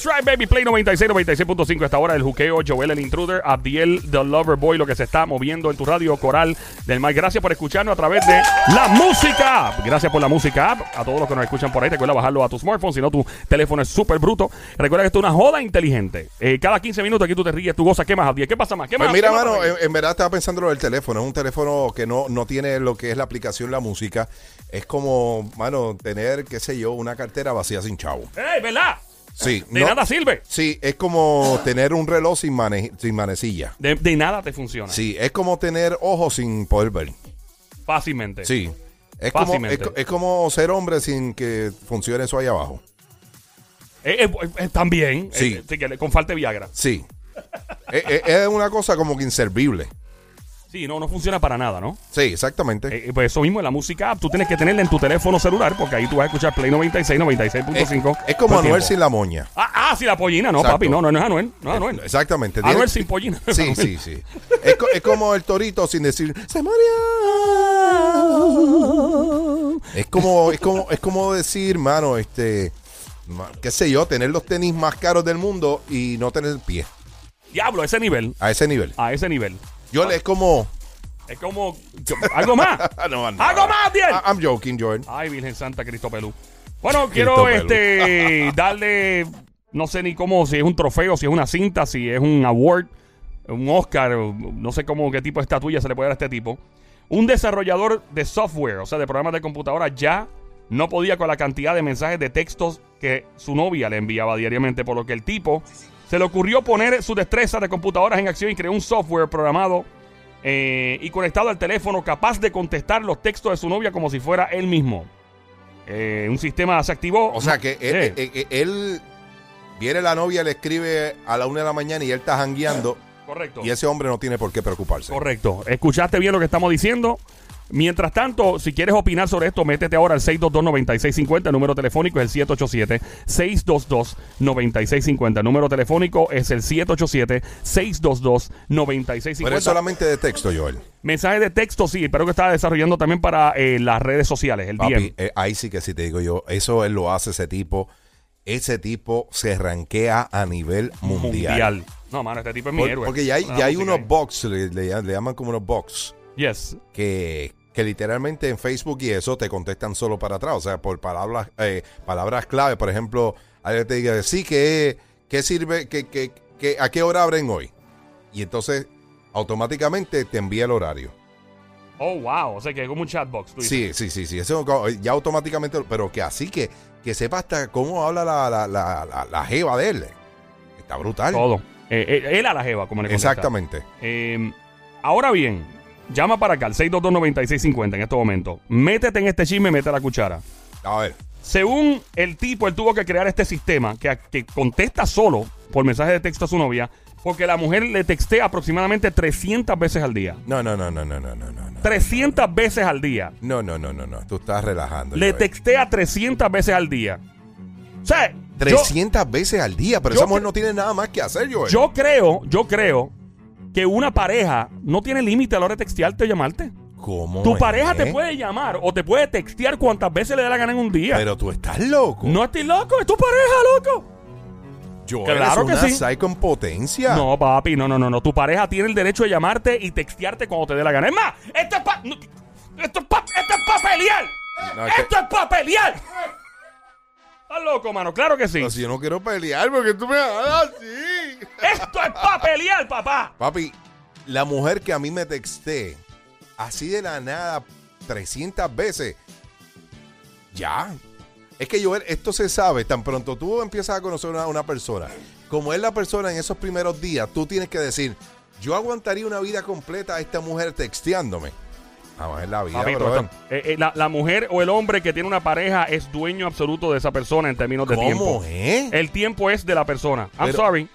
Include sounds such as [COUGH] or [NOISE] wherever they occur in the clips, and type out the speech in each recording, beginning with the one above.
That's right, baby. Play 96, 96.5. Esta hora el juqueo. Joel el intruder. Abdiel the lover boy. Lo que se está moviendo en tu radio coral del mar. Gracias por escucharnos a través de la música. Gracias por la música app. A todos los que nos escuchan por ahí. Recuerda bajarlo a tu smartphone. Si no, tu teléfono es súper bruto. Recuerda que esto es una joda inteligente. Eh, cada 15 minutos aquí tú te ríes, tú gozas. ¿Qué más, Abdiel? ¿Qué pasa más? ¿Qué Pues más? mira, ¿Qué más mano, en, en verdad estaba pensando lo del teléfono. Es un teléfono que no, no tiene lo que es la aplicación La Música. Es como, mano, tener, qué sé yo, una cartera vacía sin chavo. ¡Ey, verdad! Sí, De no- nada sirve. Sí, es como tener un reloj sin, mane- sin manecilla. De, de nada te funciona. Sí, es como tener ojos sin poder ver. Fácilmente. Sí. Es como, es, como ser hombre sin que funcione eso ahí abajo. Eh, eh, eh, también. Sí. eh, con falta de Viagra. Sí. [LAUGHS] es una cosa como que inservible. Sí, no, no funciona para nada, ¿no? Sí, exactamente. Eh, eh, pues eso mismo en la música app, tú tienes que tenerla en tu teléfono celular porque ahí tú vas a escuchar Play 96, 96.5. es, es como el Anuel tiempo. sin la moña. Ah, ah, sí, la pollina, no, Exacto. papi, no, no, no es Anuel, no es Anuel. Exactamente. Anuel sin pollina. Sí, sí, sí. Es, co- es como el torito sin decir se murió. Es como, es como, es como decir, mano, este, qué sé yo, tener los tenis más caros del mundo y no tener pie. Diablo, a ese nivel, A ese nivel. a ese nivel. Yo le es como. Es como, algo más. [LAUGHS] No, no. ¡Algo más! I- I'm joking, Jordan. Ay, Virgen Santa, Cristo Pelú. Bueno, quiero Pelú. este [LAUGHS] darle, no sé ni cómo, si es un trofeo, si es una cinta, si es un award, un Oscar, no sé cómo, qué tipo de estatuilla se le puede dar a este tipo. Un desarrollador de software, o sea, de programas de computadora, ya no podía con la cantidad de mensajes de textos que su novia le enviaba diariamente, por lo que el tipo se le ocurrió poner su destreza de computadoras en acción y creó un software programado eh, y conectado al teléfono capaz de contestar los textos de su novia como si fuera él mismo. Eh, un sistema se activó. O sea que él, Eh, él viene la novia, le escribe a la una de la mañana y él está jangueando correcto. y ese hombre no tiene por qué preocuparse. Correcto. Escuchaste bien lo que estamos diciendo. Mientras tanto, si quieres opinar sobre esto, métete ahora al 622-9650. El número telefónico es el 787-622-9650. El número telefónico es el 787-622-9650. Pero es solamente de texto, Joel. Mensaje de texto, sí, pero que está desarrollando también para eh, las redes sociales, el Papi, DM. eh, ahí sí que sí te digo yo, eso él lo hace ese tipo. Ese tipo se ranquea a nivel mundial. No, mano, este tipo es mi Por- héroe. porque ya hay, ya hay música unos ahí. box, le, le- le llaman como unos box, Yes. que, que literalmente en Facebook y eso te contestan solo para atrás. O sea, por palabras, eh, palabras clave. Por ejemplo, alguien te diga, sí, que qué sirve? que que que- ¿A qué hora abren hoy? Y entonces automáticamente te envía el horario. Oh, wow. O sea que es como un chatbox. tú dices. Sí, sí, sí, sí. Eso ya automáticamente, pero que así que, que sepa hasta cómo habla la, la, la, la, la jeva de él. Está brutal. Todo. Eh, eh, él a la jeva, como le contesta. Exactamente. Eh, ahora bien, llama para acá al 622-9650 en este momento. Métete en este chisme, mete la cuchara. A ver. Según el tipo, él tuvo que crear este sistema que, que contesta solo por mensaje de texto a su novia, porque la mujer le textea aproximadamente 300 veces al día. No, no, no, no, no, no, no, no. 300 veces al día. No, no, no, no, no. Tú estás relajando. Le textea 300 veces al día. O sea, yo, 300 veces al día, pero yo esa mujer no tiene nada más que hacer, Joel. yo creo, yo creo que una pareja no tiene límite a la hora de textearte o llamarte. ¿Cómo? Tu es? pareja te puede llamar o te puede textear cuantas veces le dé la gana en un día. Pero tú estás loco. no estoy loco, es tu pareja, loco. Joel, claro es que una sí. psycho en potencia. No, papi, no, no, no, no. Tu pareja tiene el derecho de llamarte y textearte cuando te dé la gana. Es más, esto es pa... no, esto es pa... esto es pa pelear. No, es que- esto es pa pelear. Loco, mano. Claro que sí. Pero si yo no quiero pelear porque tú me hagas así. Esto es pa pelear, papá. Papi, la mujer que a mí me texté así de la nada 300 veces, ya. Es que Joel, esto se sabe, tan pronto tú empiezas a conocer a una persona, como es la persona en esos primeros días, tú tienes que decir, yo aguantaría una vida completa a esta mujer texteándome. Vamos, es la vida, Papito, brother. esto- eh, eh, la, la mujer o el hombre que tiene una pareja es dueño absoluto de esa persona en términos de tiempo. ¿Cómo es? El tiempo es de la persona. I'm Pero- sorry.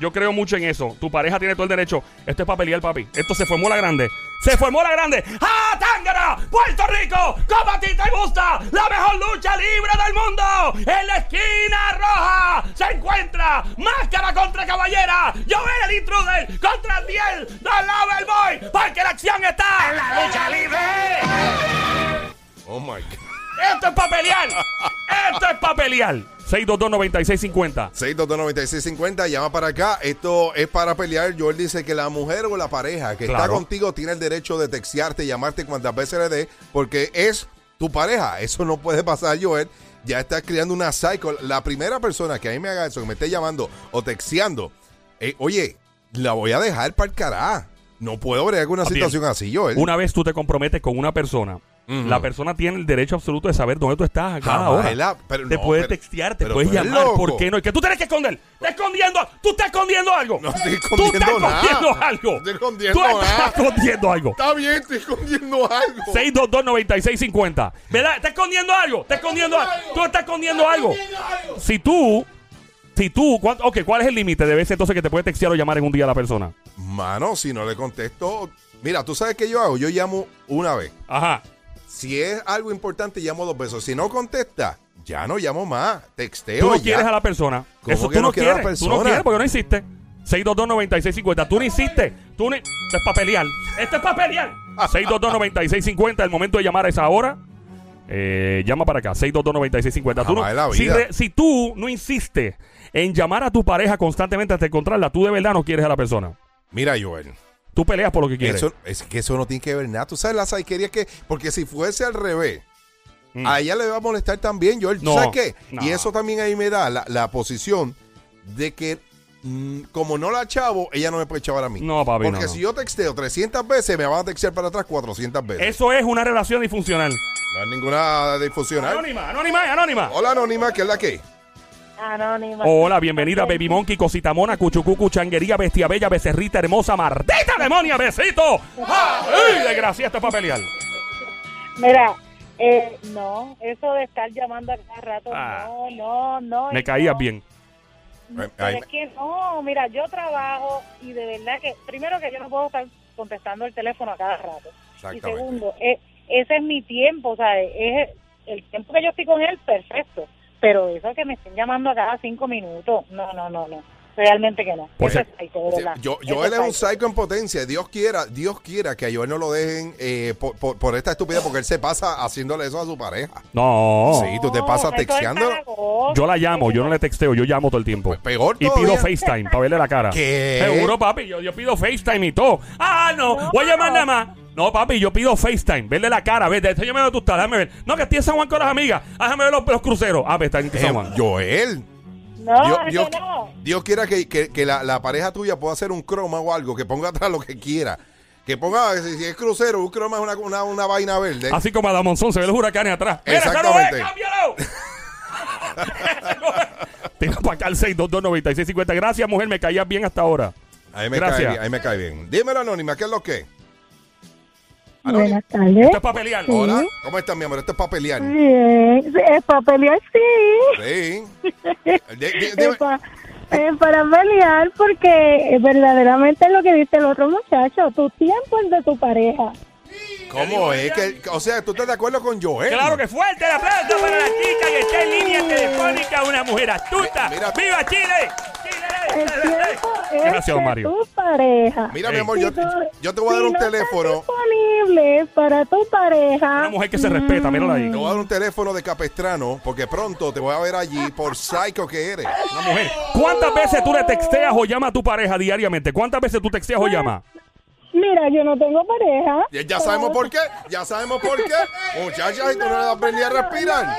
Yo creo mucho en eso. Tu pareja tiene todo el derecho. Esto es para pelear, papi. Esto se formó la grande. ¡Se formó la grande! ¡Ah, Tángara! ¡Puerto Rico! ¡Como a ti te gusta! ¡La mejor lucha libre del mundo! ¡En la esquina roja! ¡Se encuentra! ¡Máscara contra caballera! ¡Yo era el intruder! ¡Contra Diel! ¡The Lover Boy! ¡Porque la acción está en la lucha libre! Oh my God. ¡Esto es para pelear! ¡Esto es para pelear! O 622-9650. 622-9650, llama para acá. Esto es para pelear. Joel dice que la mujer o la pareja que está contigo tiene el derecho de textearte, llamarte cuantas veces le dé, porque es tu pareja. Eso no puede pasar, Joel. Ya estás creando una cycle. La primera persona que a mí me haga eso, que me esté llamando o texteando, eh, oye, la voy a dejar para el carajo. No puedo bregar una Bien. situación así, Joel. Una vez tú te comprometes con una persona, La persona tiene el derecho absoluto de saber dónde tú estás a cada Jamás, hora. te no, puede pero- textear, te pero puedes llamar. ¿Por qué no? ¿Y que tú tienes que esconder? ¿Estás escondiendo? ¿Tú estás escondiendo algo? No estoy ¿Tú estás escondiendo nada. escondiendo algo? No estoy escondiendo ¿Tú estás nada. escondiendo algo? Está bien, estoy escondiendo algo. 622-9650. ¿Verdad? ¿Estás escondiendo algo? ¿Estás escondiendo algo? ¿Tú estás escondiendo algo? Si tú, si tú, ¿cuánto- ok, ¿cuál es el límite de veces entonces que te puede textear o llamar en un día a la persona? Mano, si no le contesto. Mira, tú sabes qué yo hago. Yo llamo una vez. Ajá. Si es algo importante, llamo dos veces. Si no contesta, ya no llamo más. Texteo. Tú no ya. quieres a la persona. ¿Cómo Eso que tú no quiero a la quieres. Tú no persona? quieres porque no hiciste. 622-9650. Tú no hiciste. Tú no... Esto es para pelear. Esto es para pelear. 622-9650. El momento de llamar a esa hora. Eh, llama para acá. 622-9650. Tú no- si, re- si tú no insistes en llamar a tu pareja constantemente hasta encontrarla, tú de verdad no quieres a la persona. Mira, Joel. Tú peleas por lo que quieres. Eso, es que eso no tiene que ver nada. Tú sabes la saiquería que. Porque si fuese al revés, Mm. a ella le va a molestar también. ¿Tú No, ¿Sabes qué? no. Y eso también ahí me da la, la posición de que. mm, como no la chavo, ella no me puede chavar a mí. No, papi, Porque no, no. si yo texteo 300 veces, me van a textear para atrás 400 veces. Eso es una relación disfuncional. No hay ninguna disfuncional. Anónima, anónima, anónima. Hola, Anónima, ¿qué es la que? Anónima. Hola, bienvenida, Baby Monkey, Cosita Mona, Cuchucucu, Changuería, Bestia Bella, Becerrita Hermosa, Mardita Demonia, Besito. ¡Ay, desgracia, esto es para pelear! Mira, eh, no, eso de estar llamando a cada rato, Ah. no, no, no. Me caías no. bien. Pero es que no, mira, yo trabajo y de verdad que, primero que yo no puedo estar contestando el teléfono a cada rato. Y segundo, eh, ese es mi tiempo, o sea, es el tiempo que yo estoy con él, perfecto. Pero eso que me estén llamando a cada cinco minutos, no, no, no, no. Realmente que no. Por Eso es psycho, de Sí, verdad. yo, Joel es un psycho. en potencia. Dios quiera, Dios quiera que a Joel no lo dejen eh, por, por- por esta estupidez, porque él se pasa haciéndole eso a su pareja. No. Sí, tú te pasas es texteando. Yo la llamo, yo no le texteo, yo llamo todo el tiempo. Pues peor Y pido FaceTime para verle la cara. ¿Qué? Seguro, papi, yo, yo pido FaceTime y todo. Ah, no, No. voy a llamar nada más. No, papi, yo pido FaceTime, verle la cara, ver, estoy llamando tú estás, déjame ver. No, que estoy en San Juan con las amigas. Ah, Déjame ver los, los cruceros. Ah, pues está en Eh, San Juan. Joel, No, Dios, Dios- no. Dios quiera que, que- que la, la pareja tuya pueda hacer un croma o algo, que ponga atrás lo que quiera. Que ponga, si, si es crucero, un croma es una, una, una vaina verde. Así como a Monzón se ve los huracanes atrás. Mira, es, Exactamente. cámbialo. [LAUGHS] Tira para acá el 6229650. Gracias, mujer, me caías bien hasta ahora. Ahí me, Gracias. cae bien, ahí me cae bien. Dímelo, Anónima, ¿qué es lo que? Anónima. Buenas tardes. Esto es para pelear. Hola, ¿cómo estás, mi amor? Esto es para pelear. Bien, sí, es para pelear, sí. Sí. [LAUGHS] Di- di- dime- Es, pa- es para pelear porque verdaderamente es lo que dice el otro muchacho. Tu tiempo es de tu pareja. ¿Cómo es que, o sea, tú estás de acuerdo con Joel? Claro que fuerte el aplauso para la chica que está en línea telefónica, una mujer astuta. Mi- mira- ¡Viva Chile! El tiempo es Gracias, de Mario. tu pareja. Mira, mi amor, yo, Si tú- yo te voy a dar si un no estás teléfono. Para tu pareja. Una mujer que se respeta, mírala ahí. Te voy a dar un teléfono de Capestrano porque pronto te voy a ver allí por psycho que eres. Una mujer. ¿Cuántas veces tú le texteas o llamas a tu pareja diariamente? ¿Cuántas veces tú texteas o llamas? Mira, yo no tengo pareja. Ya, ya sabemos por qué, ya sabemos por qué. [LAUGHS] Muchachas, y tú no le das aprendí a respirar.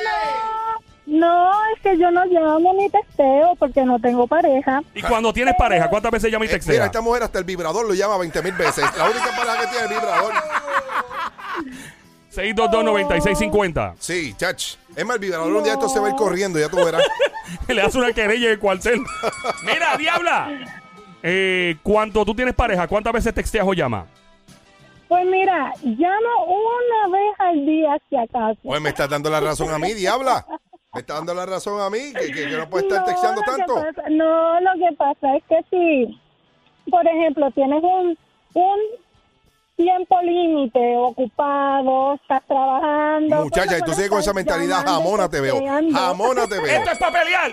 No, es que yo no llamo ni testeo porque no tengo pareja. Y cuando tienes pareja, ¿cuántas veces llamas y Eh, mira, esta mujer hasta el vibrador lo llama 20 mil veces. La única pareja que tiene el vibrador. 6229650. Sí, chach. Es más, el vibrador un día esto se va a ir corriendo, ya tú verás. [LAUGHS] Le hace una querella en el cuartel. [LAUGHS] Mira, diabla. Eh, cuando tú tienes pareja, ¿cuántas veces texteas o llamas? Pues mira, llamo una vez al día si acaso. Pues me estás dando la razón a mí, diabla. Me estás dando la razón a mí, que, que, que no puedes estar No, texteando tanto. pasa- no, lo que pasa es que si, por ejemplo, tienes un, un tiempo límite ocupado, estás trabajando. Muchacha, y tú sigues con esa mentalidad jamona te veo. Jamona te veo. Esto es para pelear.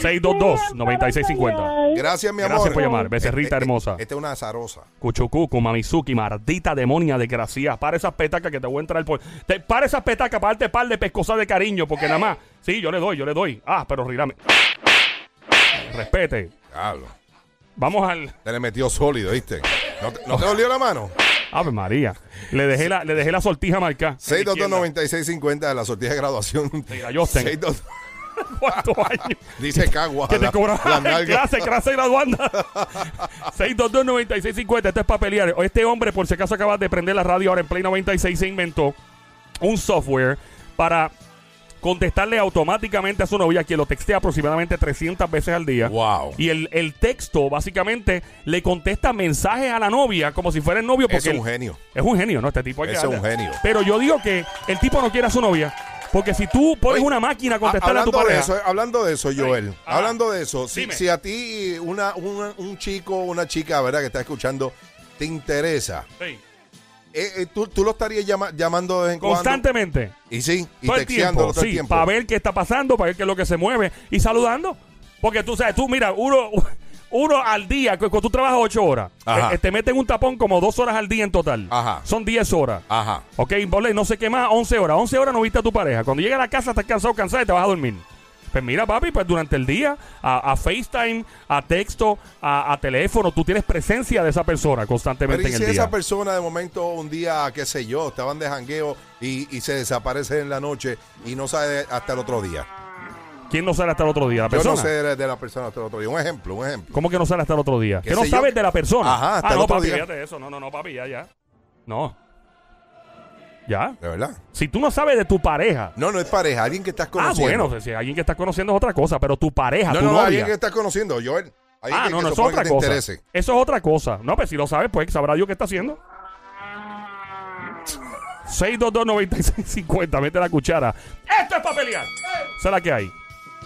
622-9650. Gracias, mi amor. Gracias por llamar, becerrita este- hermosa. Esta es una azarosa. Cuchucucu, Mamizuki, maldita demonia desgraciada. Para esas petacas que te voy a entrar por. Te, para esas petacas para darte par de pescosas de cariño, porque nada más. Sí, yo le doy, yo le doy. Ah, pero rirame. Respete. Diablo. Vamos al. Te le metió sólido, ¿viste? ¿No te, no te dolió la mano? Ave María. Le dejé la, le dejé la sortija marcada. 622-9650 de la sortija de graduación. Sí, la Justin. 622 [LAUGHS] ¿Cuántos años? Dice Cagua. Que te nalga. [LAUGHS] clase, clase graduanda. 622-9650. [LAUGHS] Esto es para pelear. Este hombre, por si acaso acabas de prender la radio ahora en Play 96, se inventó un software para contestarle automáticamente a su novia, que lo textea aproximadamente 300 veces al día. Wow. Y el, el texto básicamente le contesta mensajes a la novia como si fuera el novio. Porque Es un genio. Es un genio, ¿no? Este tipo hay que es un genio. Pero yo digo que el tipo no quiere a su novia. Porque si tú pones Oye, una máquina a contestarle a tu de pareja. eso, hablando de eso, Joel. Ajá. Hablando de eso, si, si a ti una, una- un chico una chica, ¿verdad? Que está escuchando, te interesa, Sí. Eh, eh, tú, tú lo estarías llama- llamando de vez en Constantemente. cuando. Y sí, y todo el tiempo, todo el sí, tiempo. para ver qué está pasando, para ver qué es lo que se mueve y saludando. Porque tú sabes, tú mira, uno, [LAUGHS] uno al día, cu- cuando tú trabajas ocho horas, eh, te meten un tapón como dos horas al día en total. Ajá. Son diez horas. Ajá. Ok, no sé qué más, 11 horas. 11 horas no viste a tu pareja. Cuando llega a la casa estás cansado, cansada y te vas a dormir. Pues mira, papi, pues durante el día, a, a FaceTime, a texto, a, a teléfono, tú tienes presencia de esa persona constantemente en si el día. esa persona de momento un día, qué sé yo, estaban de jangueo y, y se desaparece en la noche y no sabe hasta el otro día. ¿Quién no sale hasta el otro día? ¿La Yo no sé de, la persona hasta el otro día. Un ejemplo, un ejemplo. ¿Cómo que no sale hasta el otro día? ¿Qué no yo? sabes de la persona. Ajá, hasta ah, el no, otro papi, día. fíjate eso. No, no, no, papi, ya, ya. No. Ya. ¿De verdad? Si tú no sabes de tu pareja. No, no es pareja, alguien que estás Ah, conociendo. bueno, si alguien que estás conociendo es otra cosa, pero tu pareja, no, tu no, novia. alguien que estás conociendo, Joel. Alguien Ah, que, no, que no, eso es otra cosa. interese. Eso es otra cosa. No, pues si lo sabes, pues sabrá Dios qué está haciendo. 622-9650, mete la cuchara. Esto es para pelear. Esa es la que hay.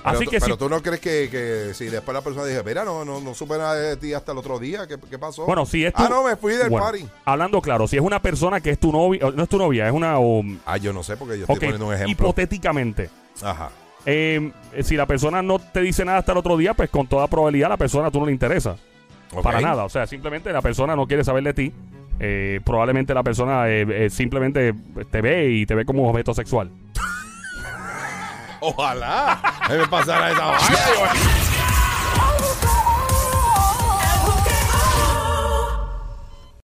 Pero, Así que pero si. tú no crees que, que si después la persona dice, mira, no, no, no supe nada de ti hasta el otro día, ¿qué, qué pasó? Bueno, si es tu- Ah, no, me fui del Bueno, party. Hablando claro, si es una persona que es tu novia, no es tu novia, es una. Ah, yo no sé porque yo estoy poniendo un ejemplo. hipotéticamente. Ajá. eh, si la persona no te dice nada hasta el otro día, pues con toda probabilidad la persona tú no le interesa. Para nada. O sea, simplemente la persona no quiere saber de ti. Eh, probablemente la persona eh, simplemente te ve y te ve como objeto sexual. [LAUGHS] Ojalá. me pasara esa vaina.